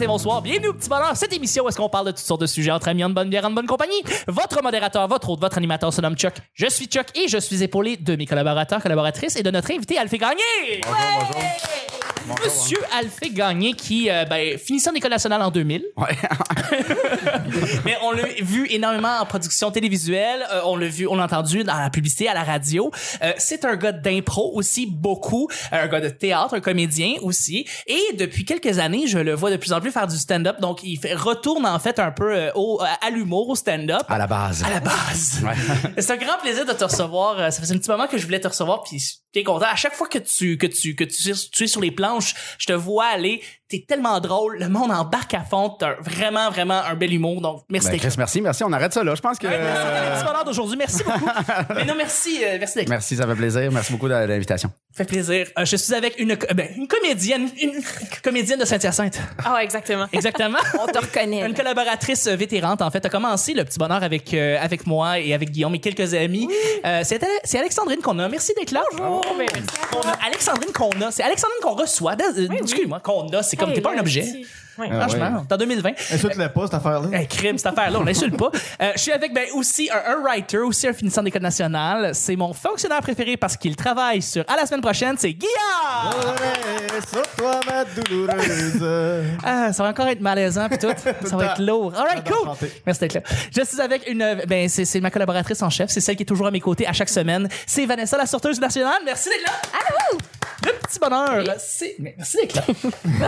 bonsoir. Bienvenue au Petit Bonheur, cette émission où est-ce qu'on parle de toutes sortes de sujets entre amis, en bonne bière, en bonne compagnie? Votre modérateur, votre hôte, votre animateur se nomme Chuck. Je suis Chuck et je suis épaulé de mes collaborateurs, collaboratrices et de notre invité Alphée Gagné. Monsieur Alphée Gagné qui, euh, ben, finissant en école nationale en 2000. Ouais. Mais on l'a vu énormément en production télévisuelle. euh, on l'a vu, on l'a entendu dans la publicité, à la radio. Euh, c'est un gars d'impro aussi, beaucoup. Un gars de théâtre, un comédien aussi. Et depuis quelques années, je le vois de plus en plus faire du stand-up. Donc, il fait, retourne en fait un peu euh, au, à l'humour, au stand-up. À la base. À la base. Ouais. C'est un grand plaisir de te recevoir. Ça faisait un petit moment que je voulais te recevoir, puis t'es content. À chaque fois que tu que tu que tu, es sur les planches, je te vois aller. T'es tellement drôle. Le monde embarque à fond. T'as vraiment vraiment un bel humour. Donc merci Ben, Chris, merci, merci. On arrête ça là. Je pense que. Ouais, merci d'être le petit bonheur d'aujourd'hui. Merci beaucoup. Mais non, merci, euh, merci d'être. Merci, ça fait plaisir. Merci beaucoup de l'invitation. Ça fait plaisir. Euh, je suis avec une, co- ben, une comédienne, une comédienne de Saint-Hyacinthe. Ah ouais, exactement. Exactement. On te reconnaît. Une collaboratrice euh, vétérante, en fait, a commencé le petit bonheur avec, euh, avec moi et avec Guillaume et quelques amis. Euh, c'est, Ale- c'est Alexandrine qu'on a. Merci d'être là. Oh, ben, merci à Qu'on a. Alexandrine qu'on a. C'est Alexandrine qu'on reçoit. Euh, Excuse-moi, qu'on a. C'est comme, t'es pas un objet. Ouais. Ah, Franchement, t'es en 2020. Insulte-la pas, cette affaire-là. Un crime, cette affaire-là, on l'insulte pas. Euh, je suis avec ben, aussi un, un writer, aussi un finissant d'école nationale. C'est mon fonctionnaire préféré parce qu'il travaille sur À la semaine prochaine, c'est Guillaume! Ouais, sur toi, ma douloureuse. Ah, ça va encore être malaisant puis tout. Ça va être lourd. All right, cool. Merci d'être là. Je suis avec une, ben, c'est, c'est ma collaboratrice en chef. C'est celle qui est toujours à mes côtés à chaque semaine. C'est Vanessa, la sorteuse nationale. Merci d'être là. Allô! Le petit bonheur, c'est, mais merci là.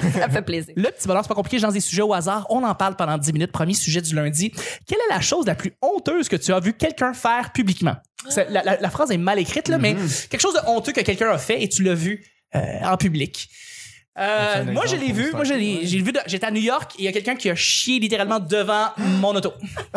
Ça fait plaisir. Le petit bonheur, c'est pas compliqué. Je lance des sujets au hasard. On en parle pendant 10 minutes. Premier sujet du lundi. Quelle est la chose la plus honteuse que tu as vu quelqu'un faire publiquement? C'est- La, la- la phrase est mal écrite, là, mais quelque chose de honteux que quelqu'un a fait et tu l'as vu euh, en public. Euh, moi, je l'ai vu. Moi, je ça? l'ai, j'ai vu. de- j'étais à New York et il y a quelqu'un qui a chié littéralement devant mon auto.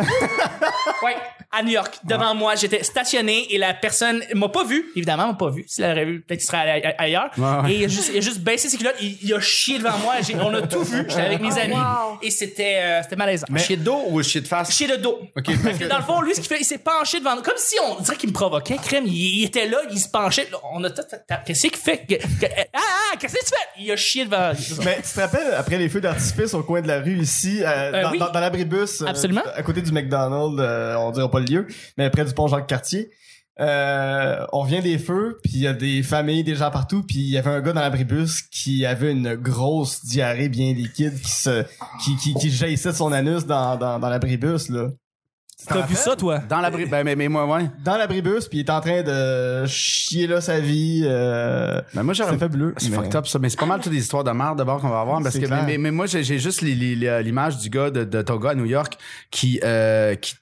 ouais, à New York, devant moi. J'étais stationné et la personne m'a pas vu. Évidemment, m'a pas vu. S'il l'aurait vu, peut-être qu'il serait allé a- ailleurs. Ouais, ouais. Et il a, juste, il a juste baissé ses culottes. Il, il a chié devant moi. J'ai- on a tout vu. J'étais avec mes Oh, amis wow. et c'était, euh, c'était malaisant. Chier de dos ou chier de face? Chier de dos. Ok, Parce que dans le fond, lui, ce qu'il fait, il s'est penché devant nous. Comme si on dirait qu'il me provoquait, crème. Il, il était là, il se penchait. Là, On a tout fait. Qu'est-ce qu'il fait? Que- que- ah, ah, qu'est-ce que tu fais? Il a devant. Mais tu te rappelles, après les feux d'artifice au coin de la rue ici, euh, Euh, dans, oui. dans, dans l'abribus, euh, Absolument. à côté du McDonald's, on dira pas le lieu, mais près du pont Jacques-Cartier, euh, on vient des feux, puis il y a des familles, des gens partout, puis il y avait un gars dans l'abribus qui avait une grosse diarrhée bien liquide qui se qui, qui, qui jaillissait de son anus dans, dans, dans l'abribus, là. T'as vu ça, toi? Dans l'abri. Ben, mais, mais moi, ouais. Dans l'abribus, puis il est en train de chier là sa vie. Euh, Ben, moi, j'aurais. c'est fabuleux. C'est mais- fucked up, ça. Mais c'est pas mal toutes les histoires de merde d'abord qu'on va avoir. Parce que, mais, mais moi, j'ai juste les- l'image du gars de, de ton gars à New York qui, euh, qui,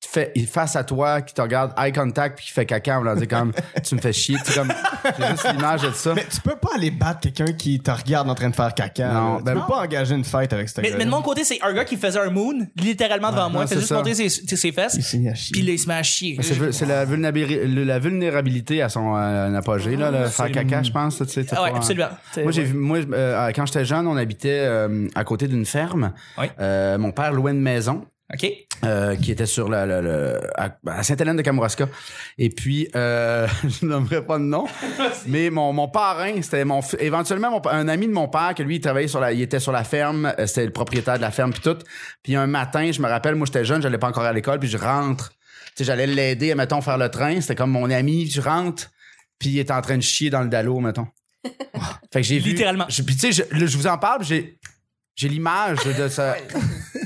fait il est face à toi, qui te regarde eye contact, puis qui fait caca. On leur dit comme, tu me fais chier. Tu comme, j'ai juste l'image de ça. Mais tu peux pas aller battre quelqu'un qui te regarde en train de faire caca. Non, tu ben peux non. pas engager une fight avec ce Mais, gars-là. mais de mon côté, c'est un gars qui faisait un moon, littéralement devant moi. non, Il faisait c'est juste ça. montrer ses, ses- ses fesses. Il s'est mis à chier. Puis là, il se met à chier. C'est la, vulnérabilité, la vulnérabilité à son euh, apogée, là, le faire caca, je pense. Tu sais, Ah ouais, absolument. Moi, j'ai vu, moi, euh, quand j'étais jeune, on habitait euh, à côté d'une ferme. Oui. Euh, mon père louait une maison. OK. euh, qui était sur la, la- la- à, à Sainte-Hélène de Kamouraska. Et puis, euh, je nommerai pas de nom, mais mon, mon parrain, c'était mon éventuellement mon, un ami de mon père que lui, il travaillait sur la, il était sur la ferme, euh, c'était le propriétaire de la ferme puis tout. Puis un matin, je me rappelle, moi j'étais jeune, j'allais pas encore à l'école, puis je rentre, tu sais, j'allais l'aider, mettons, faire le train. C'était comme mon ami, je rentre, puis il est en train de chier dans le dallo, mettons. fait que j'ai vu, Littéralement. je- Puis tu sais, je, je vous en parle, j'ai j'ai l'image de ça.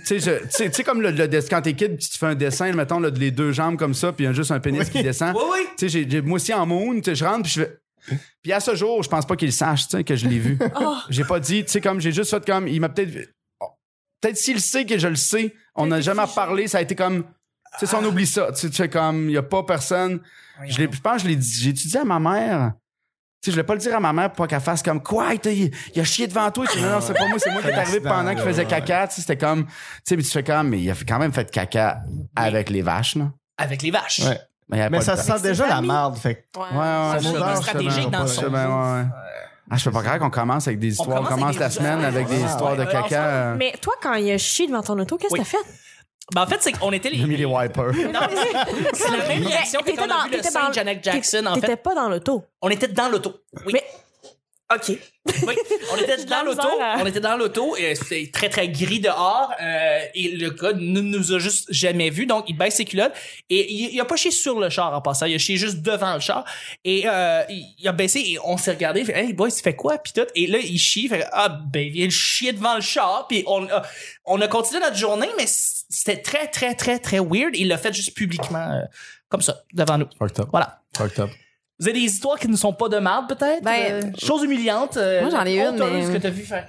tu sais, je- comme le, le quand t'es kid, tu fais un dessin, mettons, là, de les deux jambes comme ça, puis il y a juste un pénis qui descend. Oui, oui. Tu sais, moi aussi en moon, je rentre, puis je fais. Puis à ce jour, je pense pas qu'il sache, tu sais, que je l'ai vu. J'ai pas dit, tu sais, comme j'ai juste fait comme, il m'a peut-être. oh, Peut-être s'il sait que je le sais, on n'a jamais parlé, ça a été comme. Tu sais, si on oublie ça, tu sais, comme, il y a pas personne. Je, l'ai- je pense que je l'ai dit, j'ai dit à ma mère. Tu sais, je voulais pas le dire à ma mère pour pas qu'elle fasse comme quoi, il, il a chié devant toi. Non, non, c'est pas moi, c'est moi qui est arrivé pendant qu'il faisait caca. Tu sais, c'était comme, tu sais, mais tu fais comme, mais il a quand même fait caca avec les vaches, là. Avec les vaches. Ouais. Mais, Mais ça sent déjà la merde. Fait que Ouais. Ouais, ouais, C'est stratégique dans son. ouais, ouais. Ah, je fais pas grave qu'on commence avec des histoires. On commence la semaine avec des Ouais, histoires de caca. Mais toi, quand il a chié devant ton auto, qu'est-ce que Oui. t'as fait? Ben, en fait, c'est qu'on était les. J'ai mis les wipers. Non, mais c'est- la même réaction que T'étais quand on a dans- vu le t'étais dans- Janet Jackson, en T'étais fait. pas dans l'auto. On était dans l'auto. Oui. Mais OK. Oui, on était dans la l'auto, on était dans l'auto et c'était très très gris dehors euh, et le gars ne nous a juste jamais vu donc il baisse ses culottes et il, il a pas chié sur le char en passant, il a chié juste devant le char et euh, il, il a baissé et on s'est regardé, il fait hey boy, tu fais quoi? Puis tout. Et là il chie, il fait ah ben il vient chier devant le char. Puis on a, on a continué notre journée mais c'était très très très très weird, il l'a fait juste publiquement euh, comme ça devant nous. Fucked up. Voilà. Fucked up. Vous avez des histoires qui ne sont pas de merde peut-être? Ben, Euh, chose humiliante euh, moi, j'en ai une, mais- que t'as vu faire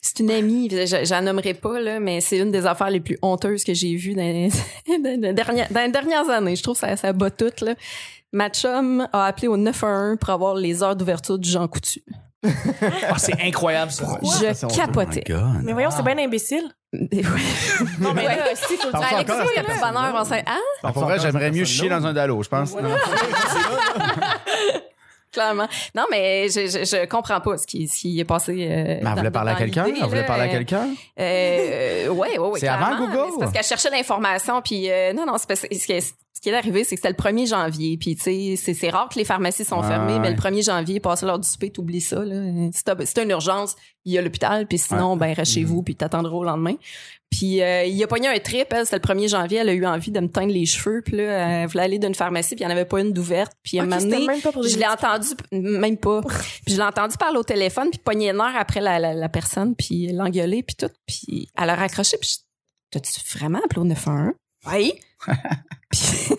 C'est une amie, je- j'en nommerai pas, là, mais c'est une des affaires les plus honteuses que j'ai vues dans, dans, les dernières- dans les dernières années. Je trouve que ça, ça bat tout. Là. Ma chum a appelé au 911 pour avoir les heures d'ouverture du Jean Coutu. Ah, c'est incroyable ça. Je. Oh my capotais. God. Mais voyons, c'est bien imbécile. non, mais là, si, faut le dire. encore à Alexis, cette le bonheur, on sait, hein? Ah, pour vrai, j'aimerais mieux chier dans un dallo, je pense. Clairement. Non, mais je, je, je comprends pas ce qui, ce qui est passé. Euh, Mais elle voulait parler à quelqu'un? Elle voulait parler à quelqu'un? Ouais, ouais, ouais. C'est avant Google? parce qu'elle cherchait l'information, puis euh, non, non, c'est parce que qui est- arrivé, c'est que c'était le 1er janvier, puis tu sais, c'est- rare que les pharmacies sont fermées, mais le 1er janvier, passer l'heure du souper, t'oublies ça, là. Si t'as une urgence, il y a l'hôpital, puis sinon, ben, reste chez Mhm. vous, puis t'attendras au lendemain. Puis euh, il a pogné un trip, elle, c'était le 1er janvier, elle a eu envie de me teindre les cheveux, puis là, elle voulait aller d'une pharmacie, puis il n'y en avait pas une d'ouverte, puis à un Ok, moment c'était donné, même pas pour des je l'ai entendu, même pas. Puis je l'ai entendu parler au téléphone, puis pogner une heure après la, la, la personne, puis l'engueuler, puis tout. Puis elle a raccroché, puis t'as-tu vraiment appelé au 911? Oui.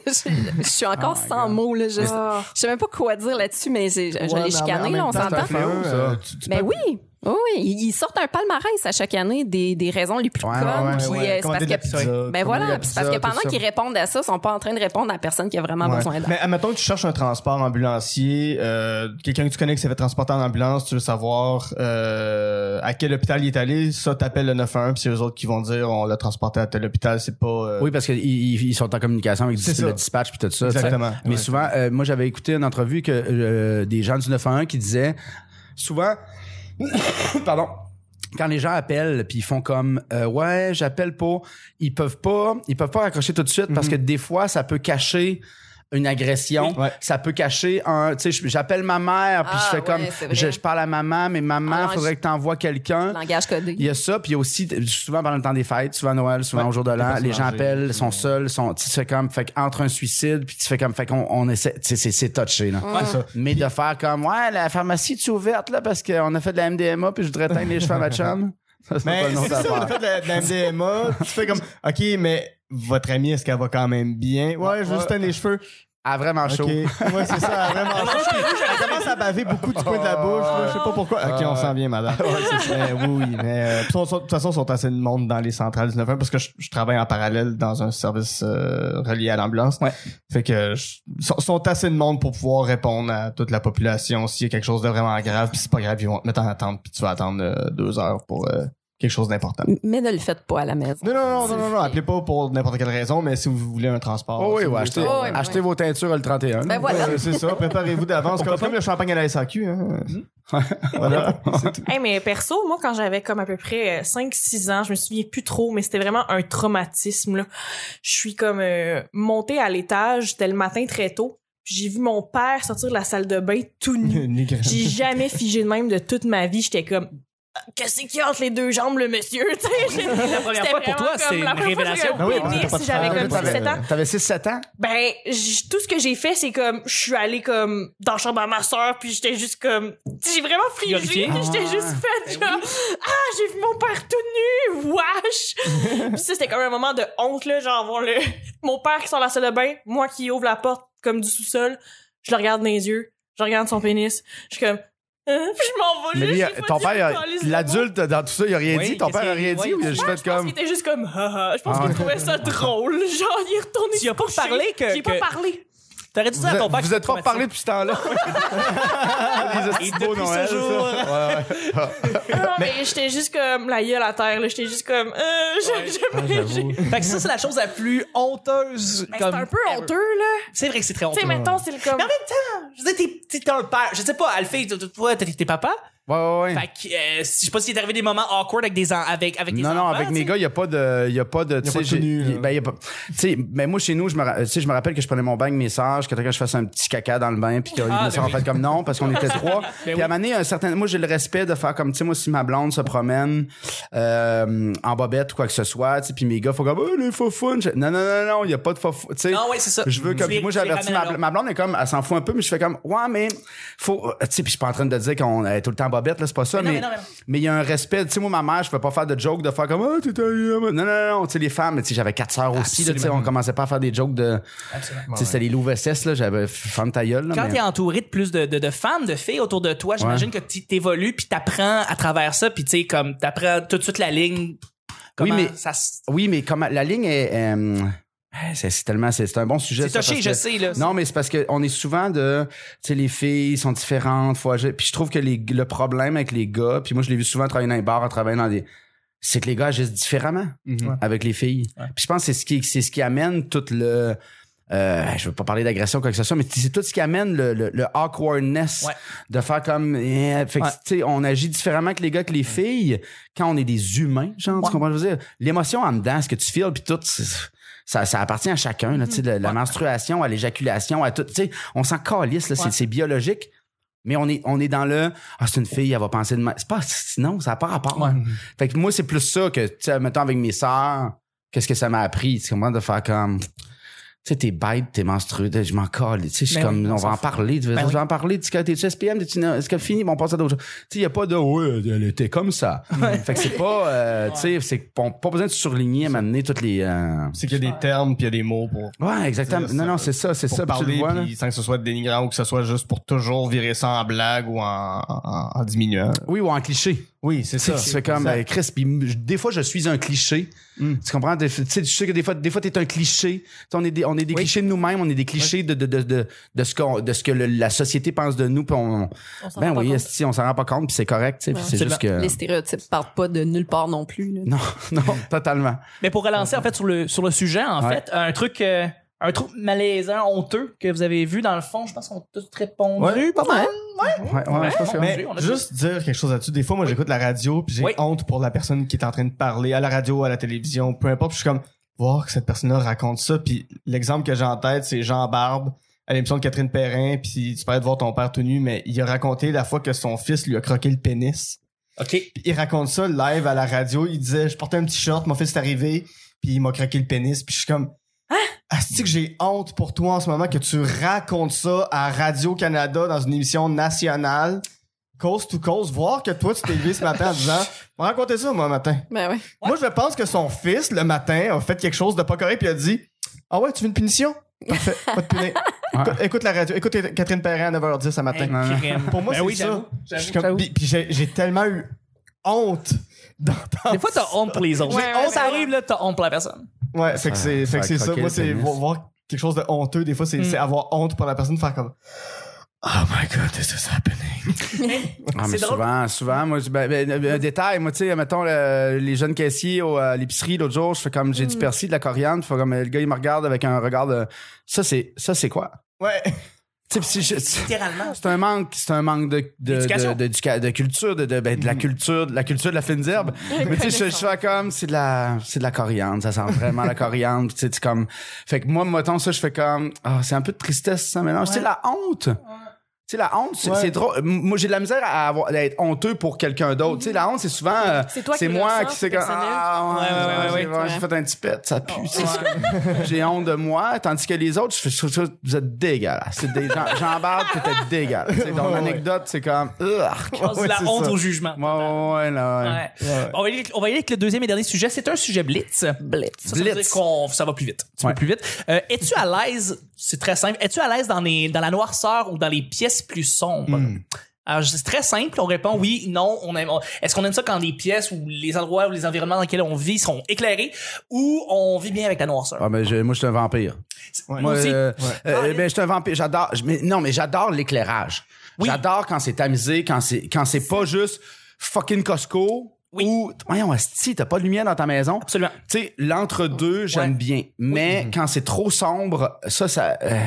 je, je suis encore Oh sans God. mots, là. Je, je sais même pas quoi dire là-dessus, mais j'ai- je, je Ouais, mais même là, on temps, c'est un s'entend. Euh, Tu- tu Ben oui. Oui, oui, ils sortent un palmarès à chaque année des, des raisons les plus Ouais, connes. ouais, ouais, euh, c'est commander parce de la que pizza, ben voilà, c'est parce que pendant qu'ils répondent à ça, ils sont pas en train de répondre à la personne qui a vraiment Ouais. besoin d'aide. Mais admettons que tu cherches un transport ambulancier, euh, quelqu'un que tu connais qui s'est fait transporter en ambulance, tu veux savoir euh, à quel hôpital il est allé, ça t'appelles le 911 puis c'est eux autres qui vont dire on l'a transporté à tel hôpital, c'est pas euh, Oui, parce qu'ils ils- ils sont en communication avec C'est le dispatch puis tout ça. exactement. Mais souvent, euh, moi, j'avais écouté une entrevue que euh, des gens du 911 qui disaient souvent, pardon, quand les gens appellent puis ils font comme euh, ouais, j'appelle pas, ils peuvent pas, ils peuvent pas raccrocher tout de suite parce Mhm. que des fois, ça peut cacher une agression, Ouais. ça peut cacher un, tu sais, j'appelle ma mère puis Ah, je fais ouais, comme, je, je parle à maman, mais maman, Ah, faudrait que t'envoies quelqu'un. Langage codé. Il y a ça, puis il y a aussi souvent pendant le temps des fêtes, souvent à Noël, souvent Ouais, au jour de l'an, les gens appellent, sont seuls, sont tu fais comme fait entre un suicide, puis tu fais comme fait qu'on on essaie, tu sais, c'est c'est touché là. Ouais, ça. Mais de faire comme ouais, la pharmacie est ouverte là parce qu'on a fait de la MDMA puis je voudrais teindre les cheveux à ma chum. Ça, pas Mais ça, on a fait de la, de la MDMA, tu fais comme OK, mais votre amie, est-ce qu'elle va quand même bien? Ouais, je veux juste teindre les cheveux. Ah vraiment chaud. OK. Ouais, c'est ça, vraiment chaud. Elle commence à baver beaucoup du coin de la bouche, là, je sais pas pourquoi. OK, on s'en vient, madame. Mais oui, oui, mais euh, de toute façon, de toute façon, ils sont assez de monde dans les centrales 19 parce que je, je travaille en parallèle dans un service euh, relié à l'ambulance. Ouais. Fait que je- ils sont, sont assez de monde pour pouvoir répondre à toute la population s'il y a quelque chose de vraiment grave, puis c'est pas grave, ils vont te mettre en attente, puis tu vas attendre euh, deux heures pour euh, quelque chose d'important. Mais ne le faites pas à la maison. Non, non, non, non, non, non, appelez pas pour n'importe quelle raison, mais si vous voulez un transport. Oh oui, si ouais, achetez, Oh oui, achetez oui. vos teintures le 31. Ben voilà. euh, c'est ça, préparez-vous d'avance. Comme, comme le champagne à la SAQ. Hein. voilà. c'est tout. Hey, mais perso, moi, quand j'avais comme à peu près 5-6 ans, je me souviens plus trop, mais c'était vraiment un traumatisme, là. Je suis comme euh, montée à l'étage, c'était le matin très tôt. J'ai vu mon père sortir de la salle de bain tout nu. J'ai jamais figé de même de toute ma vie. J'étais comme, qu'est-ce qu'il y a entre les deux jambes, le monsieur? Tu sais, j'ai- La première fois pour toi, comme c'est la une première fois que révélation. j'ai Ah oui, de j'avais comme t'avais- 17 ans. T'avais 6-7 ans? Ben, j- tout ce que j'ai fait, c'est comme, je suis allée comme dans la chambre à ma soeur, puis j'étais juste comme, j'ai vraiment frigé, puis j'étais Ah. juste faite genre, ah, j'ai vu mon père tout nu, wesh! puis ça, c'était comme un moment de honte, là, genre, voir le, mon père qui sort de la salle de bain, moi qui ouvre la porte comme du sous-sol, je le regarde dans les yeux, je regarde son pénis, je suis comme? puis je m'en vais Mais juste, pas ton père, l'adulte dans tout ça, il a rien Oui, dit. Ton père a rien dit? oui. ou il a juste fait Je pense comme. qu'il était juste comme, haha. Je pense Ah. qu'il trouvait ça drôle. Genre, il est retourné Tu as pas parlé que- J'ai pas parlé. T'aurais dit ça à ton père. vous êtes pas parlé depuis ce temps-là. Les Et depuis Noël, ce jour. Ouais, ouais. Non, mais j'étais juste comme la gueule à terre, là. J'étais juste comme, euh, j'ai- Fait que ça, c'est la chose la plus honteuse. C'est un peu ever. honteux, là. C'est vrai que c'est très Tu honteux. sais, mettons, c'est le comme. Mais en même temps, je veux dire, t'es- un père. Je sais pas, t- toi, t'es papa? Ouais, ouais, ouais. Fait que, euh, si- je sais pas s'il est arrivé des moments awkward avec des, en- avec, avec des non, non, enfants, avec tu mes gars, il n'y a pas de. Il y a pas de. tu sais, j'ai- tenue, il- là. ben, y a pas. Tu sais, mais moi, chez nous, je me, ra- tu sais, je me rappelle que je prenais mon bain avec mes sœurs, que je fasse un petit caca dans le bain, puis qu'ils Ah, me ben sont en oui. fait comme non, parce qu'on était trois. puis oui. à un moment donné, un certain. Moi, j'ai le respect de faire comme, tu sais, moi, si ma blonde se promène euh, en bobette ou quoi que ce soit, tu sais, puis mes gars, faut comme, oh, les faux fun. Je- Non, non, non, non, il n'y a pas de faux fun. Tu sais, Non, ouais, c'est ça. je veux Tu comme. les- puis moi, tu les j'avertis ramènes à ma, l'ordre. ma blonde est comme, elle s'en fout un peu, mais je fais comme, ouais, mais faut. Tu sais, puis je suis pas en train de dire qu'on est tout le temps en bobette, là, c'est pas ça, Mais mais. mais non, mais non. Mais il y a un respect. Tu sais, moi, ma mère, je fais pas faire de jokes de faire comme, ah, t'es Non, non, non, tu sais, les femmes, tu sais, j'avais quatre sœurs aussi, là, tu sais, on commençait pas à faire des jokes de. Tu sais, c'était les loups SS, là, j'avais femme ta gueule, là, Quand mais- t'es entouré de plus de, de, de femmes, de filles autour de toi, j'imagine que tu t'évolues puis t'apprends à travers ça puis tu sais comme t'apprends tout de suite la ligne. Comment mais- ça se- Oui, mais comme la ligne est. euh, c'est tellement. C'est c'est un bon sujet. c'est ça, touché, je que- sais là. Non, mais c'est parce qu'on est souvent de. Tu sais, les filles sont différentes. Faut agir- Puis je trouve que les, le problème avec les gars, puis moi, je l'ai vu souvent travailler dans les bars, travailler dans des. C'est que les gars agissent différemment Mhm. avec les filles. Puis je pense que c'est ce qui, c'est ce qui amène tout le. Euh, je veux pas parler d'agression quoi que ce soit, mais c'est tout ce qui amène le, le, le awkwardness Ouais. de faire comme. eh, fait que, Ouais. tu sais, on agit différemment que les gars que les filles quand on est des humains, genre, Ouais. tu comprends ce que je veux dire? L'émotion en dedans, ce que tu feels, puis tout, c'est- ça, ça appartient à chacun, là, tu sais, la, la menstruation, à l'éjaculation, à tout. Tu sais, on s'en calisse, Ouais. c'est biologique. Mais on est, on est dans le Ah, c'est une fille, elle va penser de. C'est pas. Non, ça n'a pas rapport. Ouais. Fait que moi, c'est plus ça que, tu sais, mettons avec mes sœurs, qu'est-ce que ça m'a appris? Tu comprends? De faire comme. Tu sais, t'es bête, t'es menstrué, je m'en colle. Tu sais, je suis Ben comme, oui, on on va en parler. Tu veux Ben oui. je vais en parler. Tu t'es-tu SPM? T'es-tu- Est-ce qu'elle finit? Bon, on passe à d'autres choses. Tu sais, il n'y a pas de, ouais, elle était comme ça. fait que c'est pas, euh, tu sais, c'est pas pas besoin de surligner, à m'amener toutes les, euh, C'est qu'il y a des termes puis il y a des mots pour, Ouais, exactement. Non, non, c'est ça, c'est ça. puis tu le parler vois, sans que ce soit dénigrant ou que ce soit juste pour toujours virer ça en blague ou en, en, en diminuant. Oui, ou en cliché. Oui, c'est ça. tu fais comme, euh, Chris, puis des fois, je suis un cliché. Mm. Tu comprends? Des- Tu sais, je sais que des fois, des fois, t'es un cliché. Tu sais, on est des, on est des clichés de nous-mêmes, on est des clichés de, de, de, de, de ce qu'on, de ce que le- la société pense de nous, puis on, ben rend pas oui, compte. esti, on s'en rend pas compte, puis c'est correct, tu sais, puis c'est juste que, Les stéréotypes partent pas de nulle part non plus. là. non, non, totalement. Mais pour relancer en fait sur le sur le sujet en Ouais. fait, un truc euh, un truc malaisant, honteux que vous avez vu dans le fond, je pense qu'on a tous répondu Ouais. pas mal. Ouais, ouais, je pense que- Mais juste dire quelque chose là-dessus. Des fois, moi, j'écoute la radio puis j'ai Oui. honte pour la personne qui est en train de parler à la radio, à la télévision, peu importe. Puis je suis comme, voir que cette personne-là raconte ça. Puis l'exemple que j'ai en tête, c'est Jean Barbe à l'émission de Catherine Perrin. Puis tu parlais de voir ton père tout nu, mais il a raconté la fois que son fils lui a croqué le pénis. OK. Puis il raconte ça live à la radio. Il disait, je portais un petit short, mon fils est arrivé, puis il m'a croqué le pénis. Puis je suis comme, ah, que j'ai honte pour toi en ce moment que tu racontes ça à Radio-Canada dans une émission nationale, coast to coast, voir que toi, tu t'es levé ce matin en disant, on va raconter ça, moi, matin. Ben ouais. Moi, je pense que son fils, le matin, a fait quelque chose de pas correct, puis il a dit, ah ouais, tu veux une punition? Parfait, pas de punir. Écoute, écoute la radio, écoute Catherine Perrin à 9h10 ce matin. Pour moi, Ben c'est oui, ça. j'ai j'ai tellement eu honte d'entendre Des fois t'as honte pour les autres. Ouais, ouais, ça ouais. arrive là, t'as honte pour la personne. Ouais, fait que c'est, fait que c'est ça. Moi, c'est voir quelque chose de honteux. Des fois, c'est, Mm. avoir honte pour la personne, faire comme, oh my god, this is happening. Ah, mais drôle. souvent, souvent, moi, je- ben, ben, un détail, moi, tu sais, mettons, le- les jeunes caissiers au, à l'épicerie, l'autre jour, je fais comme, j'ai Mm. du persil, de la coriandre, je fais comme, le gars, il me regarde avec un regard de, ça, c'est, ça, c'est quoi? Ouais. Tu sais, pis si je- c'est Littéralement. c'est un manque, c'est un manque de, de, de, de culture, de, de, ben, de la culture, de la culture de la fine herbe. Mais tu sais, je, je fais comme, c'est de la, c'est de la coriandre, ça sent vraiment la coriandre, tu sais, comme, fait que moi, mettons ça, je fais comme, ah, c'est un peu de tristesse, ça mélange. C'est la honte. Tu sais, la honte, c'est Ouais. c'est drôle. Moi, j'ai de la misère à avoir, à être honteux pour quelqu'un d'autre. Tu sais, la honte, c'est souvent, euh, C'est toi qui c'est le moi qui sais c'est comme, personnel. ah, ouais, Ouais, ouais, ouais, j'ai- ouais, ouais, j'ai fait un petit pet, ça pue. c'est comme- j'ai honte de moi, tandis que les autres, je trouve ça, vous êtes dégueulasses. C'est des gens, Jean Barbe, t'étais dégueulasse. Ouais. l'anecdote, c'est comme, Ouais, la c'est honte ça. au jugement. Ouais, ouais, ouais, là. On, va y aller, on va y aller avec le deuxième et dernier sujet. C'est un sujet blitz. Blitz. Ça, ça veut Blitz. dire qu'on ça va plus vite. Un petit peu plus vite. Euh, es-tu à l'aise, c'est très simple, es-tu à l'aise dans, les, dans la noirceur ou dans les pièces plus sombres? Hmm. Alors, c'est très simple. On répond oui, non. On aime, est-ce qu'on aime ça quand les pièces ou les endroits ou les environnements dans lesquels on vit seront éclairés ou on vit bien avec la noirceur? Ah, je- moi, je suis un vampire. Ouais. Moi aussi. euh, Ouais. euh, ben, je suis un vampire. J'adore. mais non, mais j'adore l'éclairage. Oui. J'adore quand c'est tamisé, quand c'est quand c'est pas juste fucking Costco. Oui. Ou, voyons, asti, t'as pas de lumière dans ta maison? Absolument. Tu sais, l'entre-deux, j'aime Ouais. bien. Mais quand c'est trop sombre, ça, ça, euh,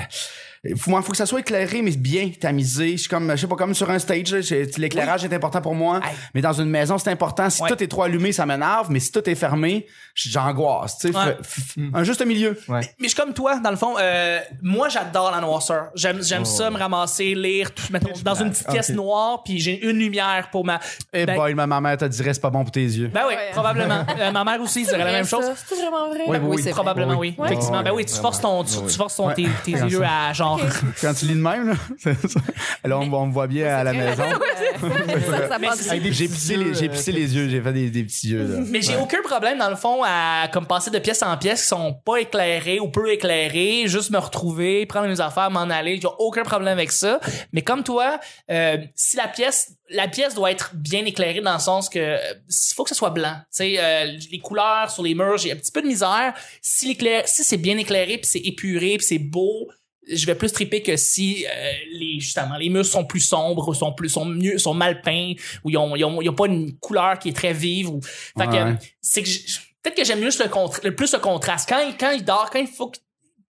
faut, moi, faut que ça soit éclairé, mais bien tamisé. Je suis comme, je sais pas, comme sur un stage, l'éclairage est important pour moi. Hey. Mais dans une maison, c'est important. Si Ouais. tout est trop allumé, ça m'énerve, mais si tout est fermé, j'angoisse, tu sais. Ouais. Un juste milieu. Ouais. Mais je suis comme toi, dans le fond, euh, moi j'adore la noirceur. J'aime j'aime ça, me ramasser, lire, tout, mettons, dans une petite pièce noire, puis j'ai une lumière pour ma. Eh Ben- boy, ma maman te dirait c'est pas bon pour tes yeux. Ben oui, Ouais. probablement. Euh, ma mère aussi dirait la même chose. C'est vraiment vrai? Oui, oui, c'est vrai. Probablement oui. Effectivement. Ben oui, tu forces ton, tu, forces ton, tes, tes yeux à genre. Quand tu lis de même, là, c'est ça. là on, on me voit bien à la maison. J'ai pissé, les, j'ai pissé les yeux, j'ai fait des, des petits yeux. Là. Mais j'ai aucun problème dans le fond à comme passer de pièce en pièce qui sont pas éclairées ou peu éclairées, juste me retrouver, prendre mes affaires, m'en aller, j'ai aucun problème avec ça. Mais comme toi, euh, si la pièce la pièce doit être bien éclairée dans le sens que euh, il faut que ce soit blanc. Tu sais euh, les couleurs sur les murs, j'ai un petit peu de misère. Si l'éclair si c'est bien éclairé puis c'est épuré puis c'est beau, je vais plus triper que si euh, les justement les murs sont plus sombres ou sont plus sont mieux sont mal peints ou ils ont ils ont, ils ont pas une couleur qui est très vive ou fait que c'est que peut-être que j'aime juste le, contra- le plus le contraste. Quand il, quand il dort quand il faut que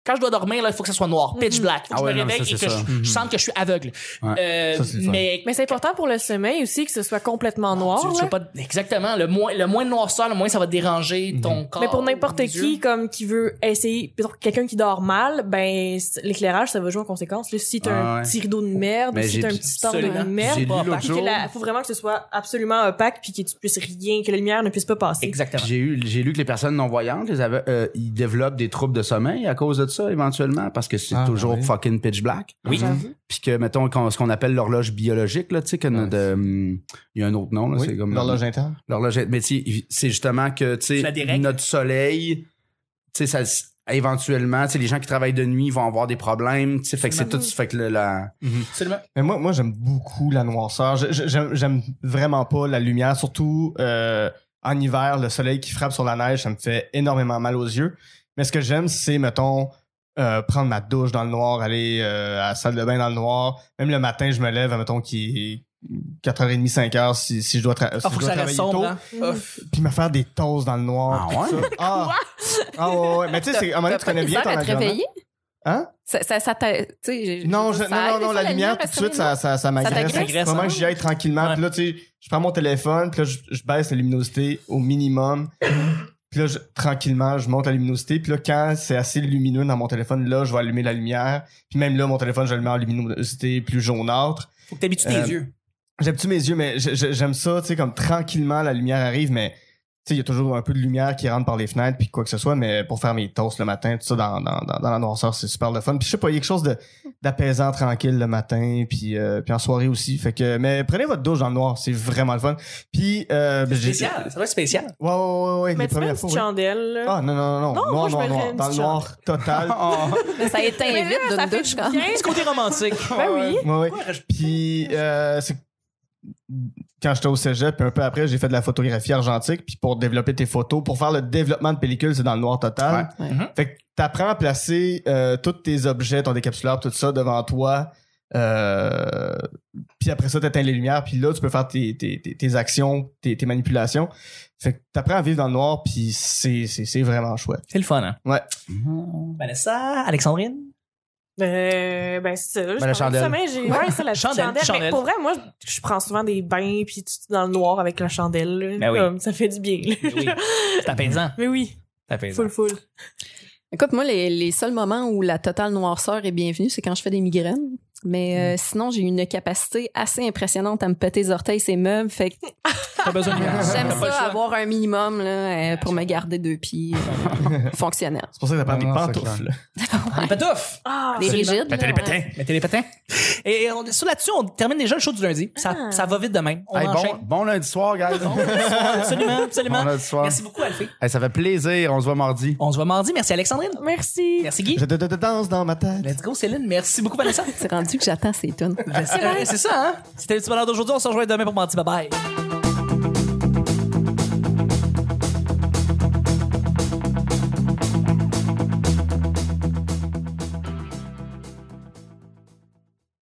quand je dois dormir il faut que ça soit noir pitch black faut que Ah ouais, je me non, réveille ça, et que c'est ça. je, je sente que je suis aveugle Ouais. Euh, Ça, mais Mais c'est important pour le sommeil aussi que ce soit complètement noir. tu- tu là. veux pas exactement le moins le moins de noirceur le moins ça va déranger ton corps Mais pour n'importe qui, yeux. comme qui veut essayer, quelqu'un qui dort mal, ben l'éclairage, ça va jouer en conséquence. Là, si t'as Ah un petit rideau de merde, Mais ou si t'as un petit store de merde, la- faut vraiment que ce soit absolument opaque puis que tu puisses rien, que la lumière ne puisse pas passer. exactement J'ai eu, j'ai lu que les personnes non-voyantes, les ave- euh, ils développent des troubles de sommeil à cause de ça, éventuellement, parce que c'est Ah, toujours oui. fucking pitch black. oui. Puis que, mettons, ce qu'on appelle l'horloge biologique, là, tu sais, notre, euh, il y a un autre nom, là, Oui, c'est comme... l'horloge interne. L'horloge, mais tu sais, c'est justement que, tu sais, notre soleil, tu sais, ça, éventuellement, tu sais, les gens qui travaillent de nuit vont avoir des problèmes, tu sais, fait que c'est tout, fait que le- la, absolument Mais moi, moi j'aime beaucoup la noirceur. J'aime vraiment pas la lumière, surtout euh, en hiver, le soleil qui frappe sur la neige, ça me fait énormément mal aux yeux. Mais ce que j'aime, c'est, mettons, euh, prendre ma douche dans le noir, aller euh, à la salle de bain dans le noir. Même le matin, je me lève, mettons, qui est 4h30, 5h si, si je dois, tra- si ah, je que dois travailler sombre tôt. hein? Puis me faire des toasts dans le noir. Ah ouais? ça. Ah, ah ouais, ouais. Mais tu sais, c'est- à un moment donné, tu connais bien ton réveiller? Hein? Ça, ça, ça Non, je- je, ça non, non, non, la lumière, tout de suite, ça, ça, ça m'agresse. agresse, Vraiment, hein? j'y aille tranquillement. Puis là, tu sais, je prends mon téléphone, puis là, je, je baisse la luminosité au minimum. Puis là, je- tranquillement, je monte la luminosité. Puis là, quand c'est assez lumineux dans mon téléphone, là, je vais allumer la lumière. Puis même là, mon téléphone, je le mets en luminosité plus jaunâtre. faut que t'habitues tes Euh, yeux J'aime-tu mes yeux, mais j'aime ça, tu sais, comme tranquillement, la lumière arrive, mais tu sais, il y a toujours un peu de lumière qui rentre par les fenêtres, puis quoi que ce soit, mais pour faire mes toasts le matin, tout ça dans, dans, dans, dans la noirceur, c'est super le fun. Puis je sais pas, il y a quelque chose de d'apaisant, tranquille le matin, puis, euh, puis en soirée aussi. Fait que, mais prenez votre douche dans le noir, c'est vraiment le fun. Puis, euh, j'ai- spécial ça va être spécial Ouais, ouais, ouais, ouais, Mais les tu mets une premières fois. chandelle. là. Ah, non, non, non, non, Non, moi, noir, je noir, dans le noir total. Mais ça éteint Mais vite d'une fait douche, quand bien. petit côté romantique Ben oui. Ouais, ouais. Puis euh, c'est quand j'étais au cégep, puis un peu après, j'ai fait de la photographie argentique, puis pour développer tes photos, pour faire le développement de pellicule, c'est dans le noir total. Ouais. Mhm. Fait que t'apprends à placer euh, tous tes objets, ton décapsuleur, tout ça devant toi. Euh, puis après ça, t'éteins les lumières, puis là, tu peux faire tes, tes, tes, tes actions, tes, tes manipulations. Fait que t'apprends à vivre dans le noir, puis c'est, c'est, c'est vraiment chouette. c'est le fun hein? Ouais. Vanessa Alexandrine? Euh, ben, c'est ça. là, je Ben, la chandelle. sommeil, j'ai, ouais, ça, la Chandelle, chandelle. chandelle. Mais pour vrai, moi, je, je prends souvent des bains puis tout dans le noir avec la chandelle. là. Ben oui. Comme, ça fait du bien. là. oui c'est apaisant Mais oui, c'est apaisant full full. Écoute, moi, les, les seuls moments où la totale noirceur est bienvenue, c'est quand je fais des migraines. Mais euh, sinon, j'ai une capacité assez impressionnante à me péter les orteils, ces meubles. Fait que t'as j'aime T'as pas ça avoir un minimum là, euh, pour me garder deux pieds euh, fonctionnels. C'est pour ça que prend Ah des c'est pantoufles. Des pantoufles Ah, Les Absolument. rigides. Mettez là, les ouais. patins. Mettez les patins. Et on, sur là-dessus, on termine déjà le show du lundi. Ça, Ah. ça va vite de même. On Hey, bon, enchaîne. bon lundi soir, guys. absolument, absolument. Bon lundi soir. Merci beaucoup, Alfie. Hey, ça fait plaisir, on se voit mardi. On se voit mardi. Merci, Alexandrine. Merci. Merci, Guy. Je te, te- te danse dans ma tête. Let's go, Céline. Merci beaucoup, Vanessa. C'est rendu que j'attends ces tunes? C'est ça, hein? C'était le petit bonheur d'aujourd'hui. On se rejoint demain pour mardi. Bye bye.